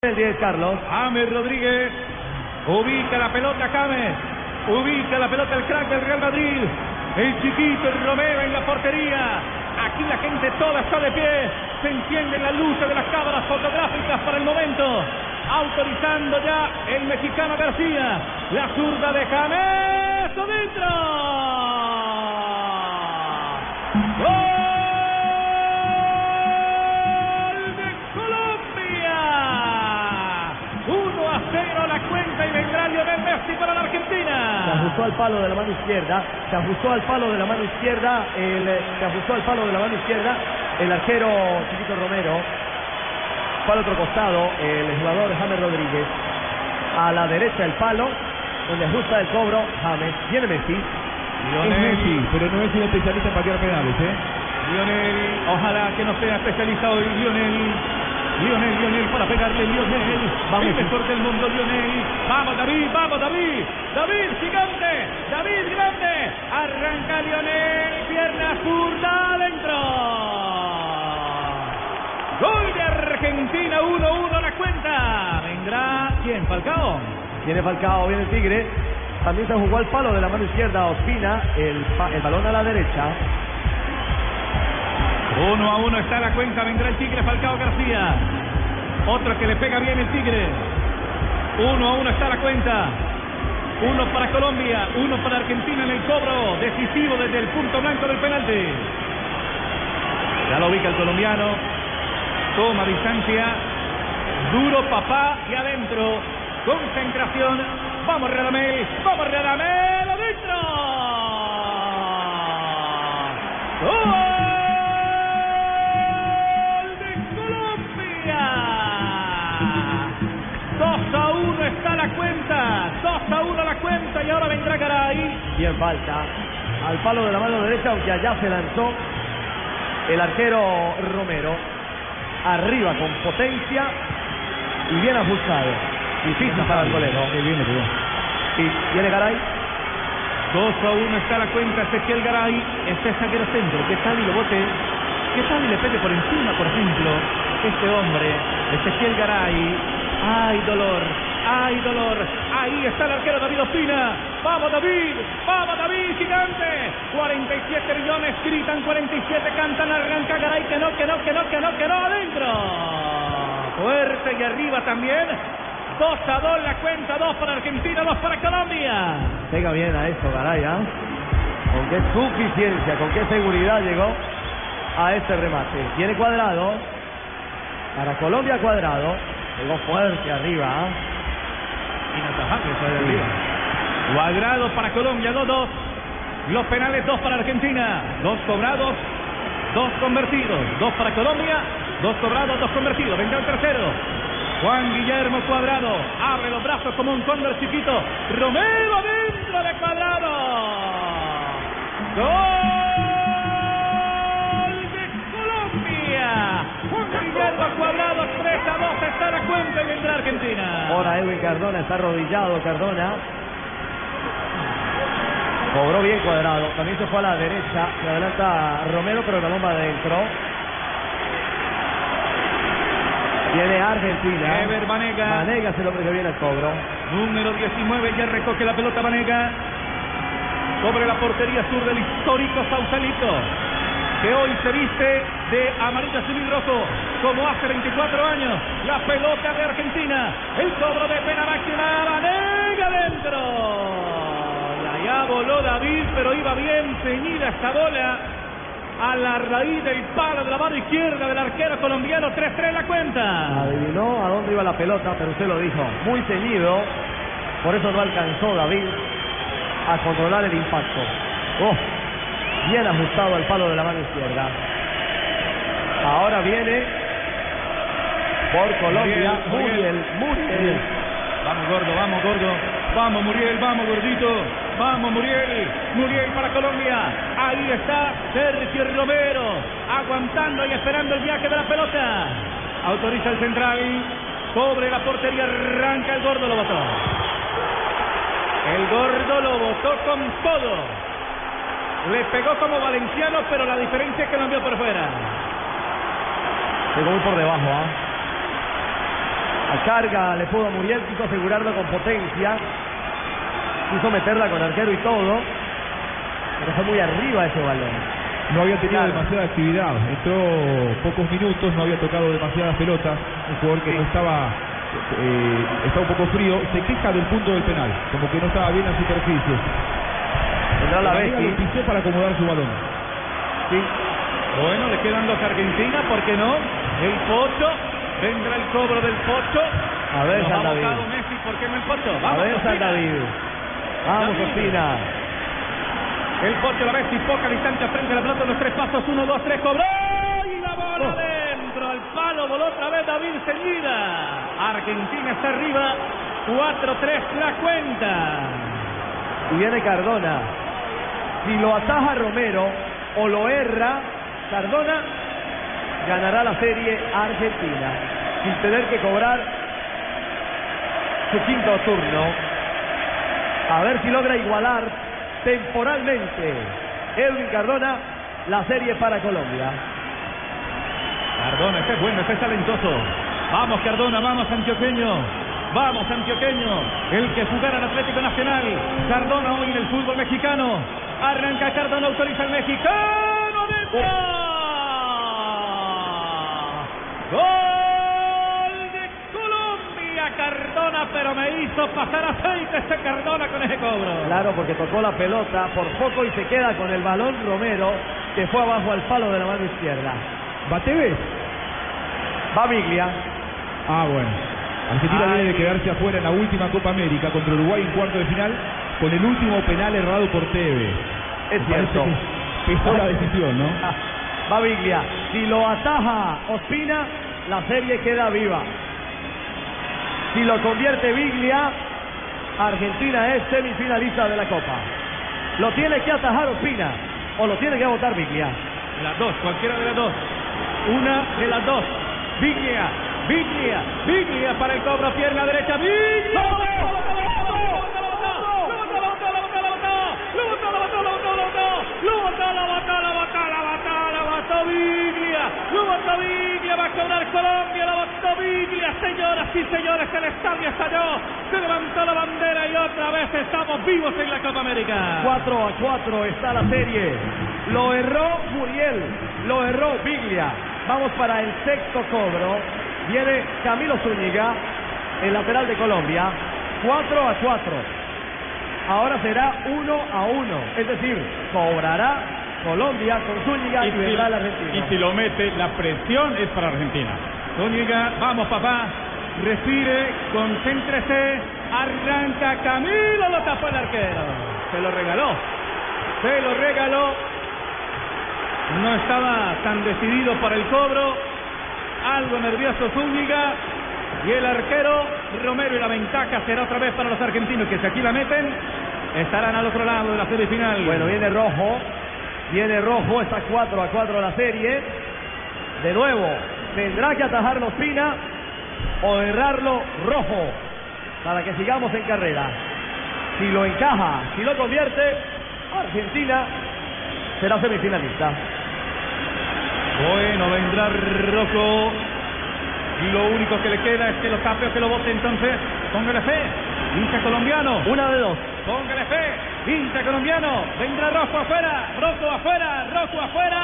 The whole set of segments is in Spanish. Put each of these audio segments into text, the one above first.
El 10, Carlos. James Rodríguez ubica la pelota James, ubica la pelota el crack del Real Madrid, el chiquito el Romero en la portería. Aquí la gente toda está de pie, se encienden las luces de las cámaras fotográficas para el momento. Autorizando ya el mexicano García, la zurda de James, adentro. Ajustó al palo de la mano izquierda. Se ajustó al palo de la mano izquierda. El, eh, se ajustó al palo de la mano izquierda. El arquero Chiquito Romero. Al otro costado. El jugador James Rodríguez. A la derecha el palo. Donde ajusta el cobro. James. Viene Messi. Lionel, Messi, pero no es un especialista en patear penales, ¿eh? Lionel, ojalá que no sea especialista hoy, Lionel. Lionel, Lionel, para pegarle, Lionel. Vamos, el mejor del mundo, Lionel. Vamos, David, vamos, David. David, gigante. David, grande. Arranca Lionel, pierna zurda, adentro. Gol de Argentina, 1-1 la cuenta. Vendrá, ¿quién? Falcao. Tiene Falcao. Viene el Tigre. También se jugó al palo de la mano izquierda. Ospina. El balón a la derecha. Uno a uno está la cuenta, vendrá el Tigre Falcao García. Otro que le pega bien el Tigre. Uno a uno está la cuenta. Uno para Colombia, uno para Argentina en el cobro decisivo desde el punto blanco del penalti. Ya lo ubica el colombiano. Toma distancia. Duro papá y adentro. Concentración. Vamos Radamel. Vamos Radamel. Adentro. ¡Gol falta. Al palo de la mano derecha, aunque allá se lanzó el arquero Romero. Arriba con potencia y bien ajustado. Difícil para el golero. Y viene Garay. 2 a 1 está la cuenta. Ezequiel Garay. Este zaguero centro. ¿Qué tal y lo bote? ¿Qué tal y le pegue por encima, por ejemplo? Este hombre, Ezequiel Garay. ¡Ay, dolor! ¡Ay, dolor! Ahí está el arquero David Ospina. ¡Vamos, David! ¡Vamos, David, gigante! 47 millones, gritan 47, cantan, arranca Garay, que no, que no, que no, que no, que no, adentro. Fuerte y arriba también. 2 a 2 la cuenta, 2 para Argentina, 2 para Colombia. Pega bien a eso, Garay. ¿ah? Con qué suficiencia, con qué seguridad llegó a este remate. Tiene cuadrado. Para Colombia cuadrado. Pegó fuerte arriba. Inatajable esa de arriba. Cuadrado para Colombia, 2-2. Los penales, 2 para Argentina. 2 cobrados, 2 convertidos. 2 para Colombia, 2 cobrados, 2 convertidos. Vendrá el tercero. Juan Guillermo Cuadrado abre los brazos como un cóndor chiquito. Romero dentro de Cuadrado. Gol de Colombia. Juan Guillermo Cuadrado 3 a 2 está la cuenta y vendrá Argentina. Ahora Edwin Cardona está arrodillado. Cardona. Cobró bien cuadrado. También se fue a la derecha. Se adelanta Romero, pero la bomba adentro. Viene Argentina. Ever Banega. Vanega es el hombre que viene al cobro. Número 19 ya recoge la pelota Vanega. Sobre la portería sur del histórico Sausalito. Que hoy se viste de amarillo, azul y rojo. Como hace 24 años. La pelota de Argentina. El cobro de pena máxima. Vanega adentro. Y allá voló David, pero iba bien ceñida esta bola. A la raíz del palo de la mano izquierda del arquero colombiano. 3-3 la cuenta. Adivinó a dónde iba la pelota, pero usted lo dijo. Muy ceñido. Por eso no alcanzó David a controlar el impacto. Oh, bien ajustado al palo de la mano izquierda. Ahora viene por Colombia Muriel, Muriel. Muriel. Vamos gordo, vamos gordo. Vamos Muriel, vamos gordito. Vamos Muriel. Muriel para Colombia. Ahí está Sergio Romero. Aguantando y esperando el viaje de la pelota. Autoriza el central. Cobre la portería. Arranca el gordo, lo botó. El gordo lo botó con todo. Le pegó como valenciano, pero la diferencia es que lo envió por fuera. Llegó muy por debajo, ¿ah? A carga le pudo a Muriel, quiso asegurarlo con potencia. Quiso meterla con arquero y todo. Pero fue muy arriba ese balón. No había tenido Claro. demasiada actividad. Entró pocos minutos, no había tocado demasiadas pelotas. Un jugador que no estaba, eh, estaba un poco frío. Se queja del punto del penal, como que no estaba bien la superficie. Vendrá la Bessi. lo pisó para acomodar su balón. Sí. Bueno, le quedan dos a Argentina, ¿por qué no? El Pocho, vendrá el cobro del Pocho. A ver, Nos San ha David. Messi, ¿por qué no el Pocho? A Vamos, ver, San. David. Vamos. Ospina. El Pocho la Messi, poca distancia frente a la pelota, los tres pasos, uno, dos, tres, cobró y la bola Oh. dentro, al palo, voló otra vez David Ceñida. Argentina está arriba, 4-3 la cuenta. Y viene Cardona. Si lo ataja Romero o lo erra, Cardona ganará la serie Argentina sin tener que cobrar su quinto turno. A ver si logra igualar temporalmente Edwin Cardona la serie para Colombia. Cardona, este es bueno, este es talentoso. Vamos, Cardona, vamos, antioqueño. Vamos, antioqueño. El que jugará al Atlético Nacional. Cardona hoy en el fútbol mexicano. Arranca Cardona, autoriza el mexicano. ¡Gol! Cardona, pero me hizo pasar aceite ese Cardona con ese cobro. Claro, porque tocó la pelota por poco y se queda con el balón Romero que fue abajo al palo de la mano izquierda. ¿Bateves? Va Biglia. Ah, bueno. Argentina Ay. viene de quedarse afuera en la última Copa América contra Uruguay en cuarto de final con el último penal errado por Tevez. Es cierto. que pesó la decisión, ¿no? Va Biglia. Si lo ataja Ospina, la serie queda viva. Si lo convierte Biglia, Argentina es semifinalista de la Copa. Lo tiene que atajar Ospina o lo tiene que votar Biglia. Las dos, cualquiera de las dos. Una de las dos. Biglia, Biglia, Biglia para el cobro, pierna derecha. Biglia. Lo botó Biglia, va a Colombia, lo botó Biglia, señoras y señores, el estadio estalló, se levantó la bandera y otra vez estamos vivos en la Copa América. 4 a 4 está la serie. Lo erró Muriel, lo erró Biglia. Vamos para el sexto cobro. Viene Camilo Zúñiga, el lateral de Colombia. 4 a 4. Ahora será 1 a 1. Es decir, cobrará Colombia con Zúñiga y, vendrá el argentino. y si lo mete, la presión es para Argentina. Zúñiga, vamos papá, respire, concéntrese, arranca Camilo, lo tapó el arquero. Se lo regaló, se lo regaló. No estaba tan decidido para el cobro, algo nervioso Zúñiga y el arquero Romero y la ventaja será otra vez para los argentinos que si aquí la meten estarán al otro lado de la serie final. Bueno, viene rojo. Viene rojo, está 4 a 4 la serie. De nuevo, tendrá que atajarlo Ospina o errarlo rojo para que sigamos en carrera. Si lo encaja, si lo convierte, Argentina será semifinalista. Bueno, vendrá Rocco. Y lo único que le queda es que lo tape o que lo bote entonces. Póngale fe. Hincha colombiano. Una de dos. Póngale fe. Hincha colombiano. Vendrá Rocco afuera. Rocco afuera. Rocco afuera.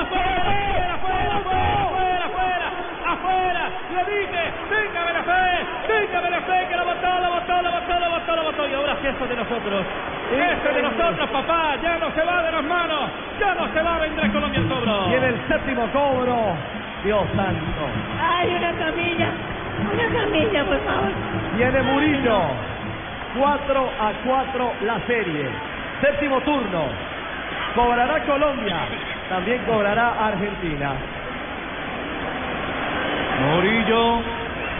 Afuera, afuera, afuera, afuera, afuera. Afuera. Le dije. Téngame la fe. Téngame la fe que lo botó, lo botó, lo botó, lo botó, lo botó. Y ahora sí esto es de nosotros. Esto es de nosotros, papá. Ya no se va de las manos. Ya no se va. Vendrá Colombia el cobro. Viene el séptimo cobro. Dios santo. Ay, una camilla. Una camilla, por favor. Viene Murillo. 4 a 4 la serie. Séptimo turno. Cobrará Colombia. También cobrará Argentina. Murillo.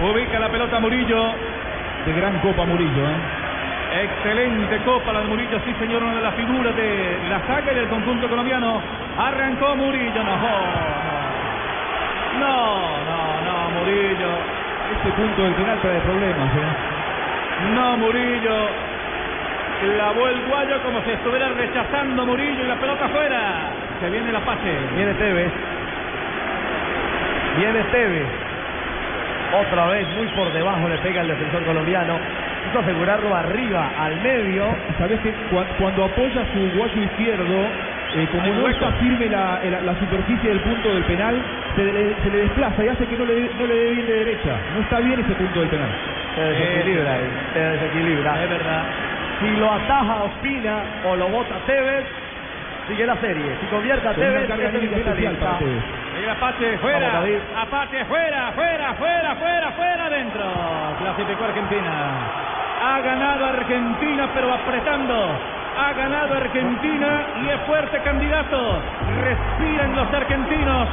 Ubica la pelota Murillo. De gran Copa Murillo, ¿eh? Excelente copa la de Murillo, sí señor, una de las figuras de la saga y del conjunto colombiano. Arrancó Murillo, no, no, no, no, Murillo, Este punto del penal trae problemas, ¿eh? No, Murillo. Lavó el guayo como si estuviera rechazando Murillo y la pelota afuera. Se viene la pase. Viene Tevez. Viene Tevez. Otra vez muy por debajo le pega el defensor colombiano. Quiso asegurarlo arriba, al medio. Sabes que cua- cuando apoya su guayo izquierdo, eh, como no está firme la, la- la superficie del punto del penal, se le, se le desplaza y hace que no le, dé- no le dé bien de derecha. No está bien ese punto del penal. Se desequilibra, ahí, se desequilibra. Es verdad. Si lo ataja Ospina o lo bota Tevez, sigue la serie. Si convierte a Tevez, es el anímica especial finalista. para Tevez. Mira, Apache fuera. Apache fuera, fuera, fuera, fuera, fuera, adentro. Clasificó Argentina. Ha ganado Argentina, pero apretando. Ha ganado Argentina y es fuerte candidato. Respiran los argentinos.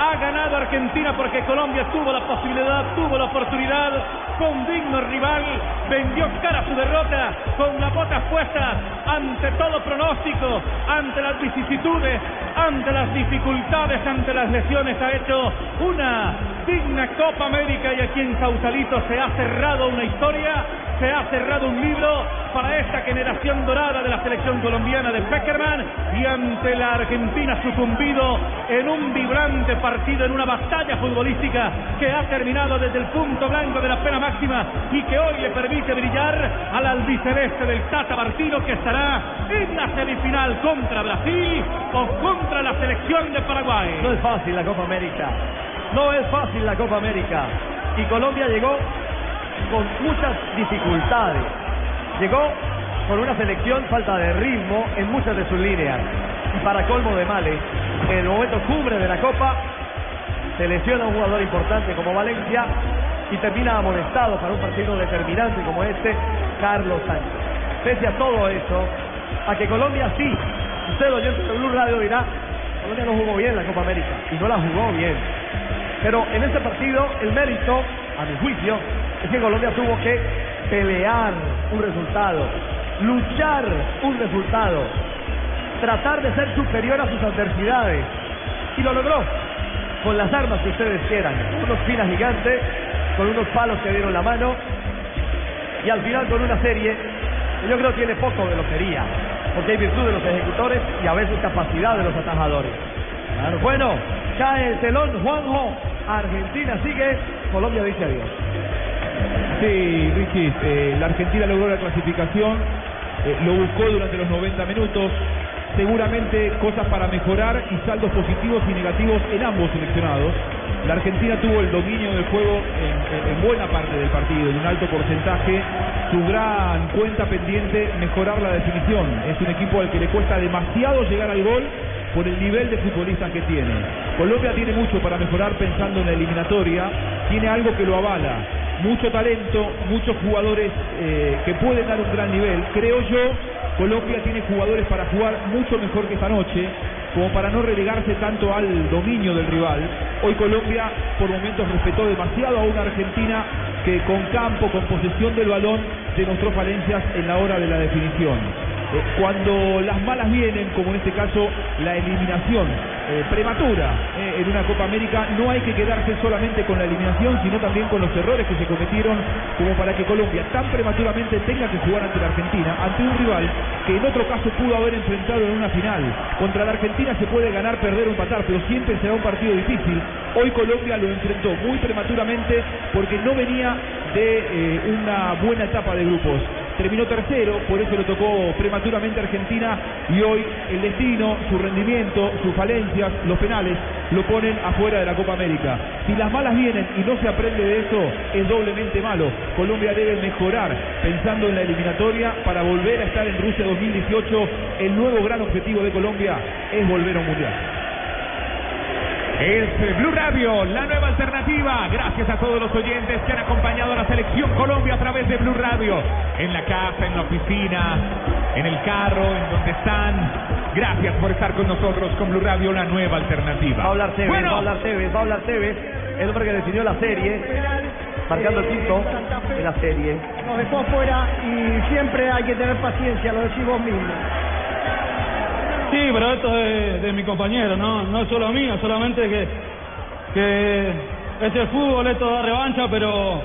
Ha ganado Argentina porque Colombia tuvo la posibilidad, tuvo la oportunidad, con digno rival, vendió cara su derrota, con las botas puestas, ante todo pronóstico, ante las vicisitudes, ante las dificultades, ante las lesiones, ha hecho una digna Copa América y aquí en Sausalito se ha cerrado una historia, se ha cerrado un libro para esta generación dorada de la selección colombiana de Peckerman y ante la Argentina sucumbido en un vibrante partido, en una batalla futbolística que ha terminado desde el punto blanco de la pena máxima y que hoy le permite brillar al albiceleste del Tata Martino que estará en la semifinal contra Brasil o contra la selección de Paraguay. No es fácil la Copa América. No es fácil la Copa América. Y Colombia llegó con muchas dificultades. Llegó con una selección falta de ritmo en muchas de sus líneas. Y para colmo de males, en el momento cumbre de la Copa, se lesiona un jugador importante como Valencia y termina amonestado para un partido determinante como este, Carlos Sánchez. Pese a todo eso, a que Colombia sí, usted oyente de Blue Radio dirá, Colombia no jugó bien la Copa América y no la jugó bien. Pero en este partido el mérito, a mi juicio, es que Colombia tuvo que pelear un resultado, luchar un resultado, tratar de ser superior a sus adversidades. Y lo logró con las armas que ustedes quieran, unos finas gigantes, con unos palos que dieron la mano y al final con una serie que yo creo tiene poco de lotería, porque hay virtud de los ejecutores y a veces capacidad de los atajadores. Bueno, cae el telón, Juanjo, Argentina sigue, Colombia dice adiós. Sí, Richie, eh, la Argentina logró la clasificación, eh, lo buscó durante los 90 minutos, seguramente cosas para mejorar y saldos positivos y negativos en ambos seleccionados. La Argentina tuvo el dominio del juego en buena parte del partido, en un alto porcentaje. Su gran cuenta pendiente, mejorar la definición. Es un equipo al que le cuesta demasiado llegar al gol por el nivel de futbolistas que tiene. Colombia tiene mucho para mejorar pensando en la eliminatoria, tiene algo que lo avala, mucho talento, muchos jugadores eh, que pueden dar un gran nivel. Creo yo, Colombia tiene jugadores para jugar mucho mejor que esta noche, como para no relegarse tanto al dominio del rival. Hoy Colombia por momentos respetó demasiado a una Argentina que con campo, con posesión del balón, demostró falencias en la hora de la definición. Eh, Cuando las malas vienen, como en este caso la eliminación eh, prematura eh, en una Copa América, no hay que quedarse solamente con la eliminación, sino también con los errores que se cometieron, como para que Colombia tan prematuramente tenga que jugar ante la Argentina, ante un rival que en otro caso pudo haber enfrentado en una final. Contra la Argentina se puede ganar, perder o empatar, pero siempre será un partido difícil. Hoy Colombia lo enfrentó muy prematuramente porque no venía de una buena etapa de grupos. Terminó tercero, por eso le tocó prematuramente Argentina y hoy el destino, su rendimiento, sus falencias, los penales, lo ponen afuera de la Copa América. Si las malas vienen y no se aprende de eso, es doblemente malo. Colombia debe mejorar pensando en la eliminatoria para volver a estar en Rusia 2018. El nuevo gran objetivo de Colombia es volver a un mundial. Es eh, Blue Radio, la nueva alternativa. Gracias a todos los oyentes que han acompañado a la selección Colombia a través de Blue Radio. En la casa, en la oficina, en el carro, en donde están. Gracias por estar con nosotros con Blue Radio, la nueva alternativa. Va a hablar Tevez, Bueno, va a hablar Tevez, va a hablar Tevez, el hombre que definió la serie, marcando el quinto en la serie. Nos dejó afuera y siempre hay que tener paciencia, lo decís vos mismo. Sí, pero esto es de mi compañero, no, no es solo mío, solamente que, que este es fútbol, esto da revancha, pero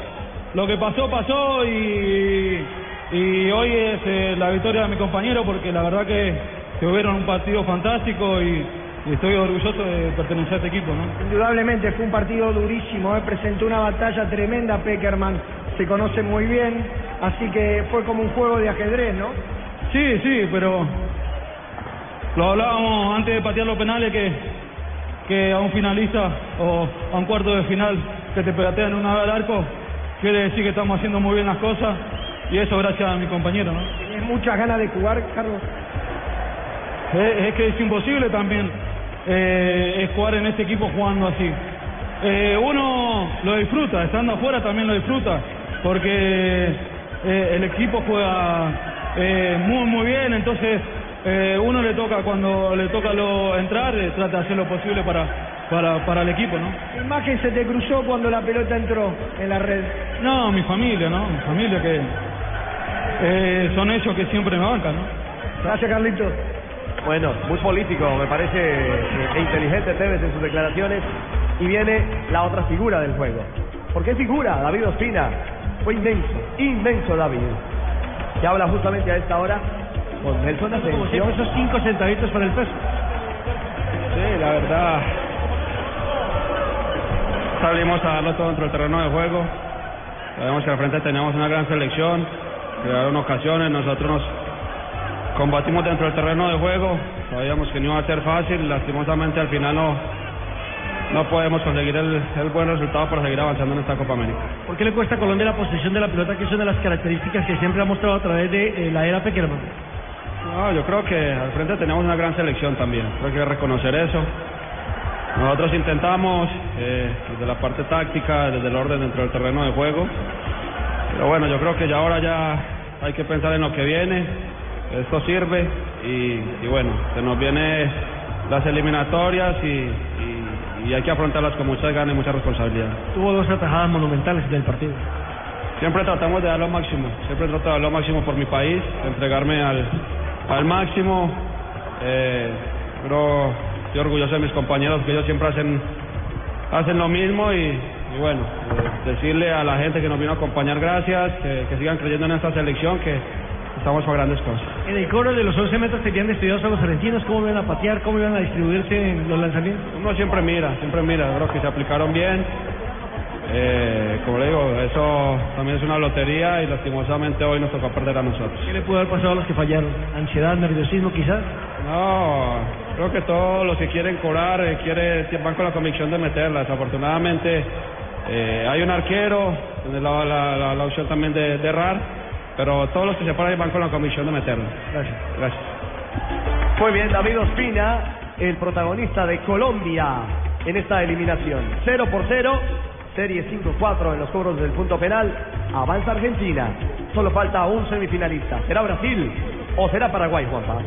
lo que pasó, pasó y, y hoy es eh, la victoria de mi compañero porque la verdad que, que hubieron un partido fantástico y, y estoy orgulloso de pertenecer a este equipo, ¿no? Indudablemente fue un partido durísimo, ¿eh? presentó una batalla tremenda Peckerman, se conoce muy bien, así que fue como un juego de ajedrez, ¿no? Sí, sí, pero lo hablábamos antes de patear los penales que, que a un finalista o a un cuarto de final que te pegatean una vez al arco, quiere decir que estamos haciendo muy bien las cosas y eso gracias a mi compañero, ¿no? ¿Tienes muchas ganas de jugar, Carlos? Es, es que es imposible también eh, es jugar en este equipo jugando así. Eh, uno lo disfruta, estando afuera también lo disfruta, porque eh, el equipo juega eh, muy muy bien, entonces eh, uno le toca cuando le toca lo entrar, eh, trata de hacer lo posible para, para, para el equipo, ¿no? ¿Qué imagen se te cruzó cuando la pelota entró en la red? No, mi familia, ¿no? Mi familia que eh, son ellos que siempre me bancan, ¿no? Gracias, Carlitos. Bueno, muy político, me parece, eh, e inteligente Tevez en sus declaraciones. Y viene la otra figura del juego. ¿Por qué figura? David Ospina. Fue inmenso, inmenso David. Que habla justamente a esta hora con Nelson Asensio. esos cinco centavitos para el peso. Sí, la verdad. Salimos a darlo todo dentro del terreno de juego. Sabemos que al frente tenemos una gran selección. Crearon ocasiones, nosotros nos combatimos dentro del terreno de juego. Sabíamos que no iba a ser fácil. Lastimosamente al final no, no podemos conseguir el, el buen resultado para seguir avanzando en esta Copa América. ¿Por qué le cuesta a Colombia la posesión de la pelota, que es una de las características que siempre ha mostrado a través de eh, la era Peckerman? No, yo creo que al frente tenemos una gran selección también. Creo que reconocer eso. Nosotros intentamos eh, desde la parte táctica, desde el orden dentro del terreno de juego. Pero bueno, yo creo que ya ahora ya hay que pensar en lo que viene. Esto sirve y, y bueno, se nos vienen las eliminatorias y, y- y hay que afrontarlas con muchas ganas y mucha responsabilidad. Tuvo dos atajadas monumentales del partido. Siempre tratamos de dar lo máximo, siempre trato de dar lo máximo por mi país, de entregarme al, al máximo. Eh, pero estoy orgulloso de mis compañeros, que ellos siempre hacen, hacen lo mismo y, y bueno, eh, decirle a la gente que nos vino a acompañar gracias, que, que sigan creyendo en esta selección, que estamos para grandes cosas. En el coro de los 11 metros tenían estudiados a los argentinos, cómo iban a patear, cómo iban a distribuirse en los lanzamientos. Uno siempre mira, siempre mira, creo que se aplicaron bien. Eh, como le digo, eso también es una lotería y lastimosamente hoy nos tocó perder a nosotros. ¿Qué le pudo haber pasado a los que fallaron? ¿Ansiedad, nerviosismo quizás? No, creo que todos los que quieren cobrar eh, quiere, van con la convicción de meterla. Desafortunadamente eh, hay un arquero, tiene la, la, la- la opción también de, de errar, pero todos los que se paran van con la convicción de meterla. Gracias. Gracias. Muy bien, David Ospina, el protagonista de Colombia en esta eliminación. 0 por 0, serie 5-4 en los cobros del punto penal. Avanza Argentina. Solo falta un semifinalista. ¿Será Brasil o será Paraguay, Juanpa?